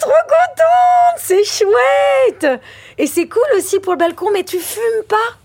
trop contente, c'est chouette. Et c'est cool aussi pour le balcon, mais tu fumes pas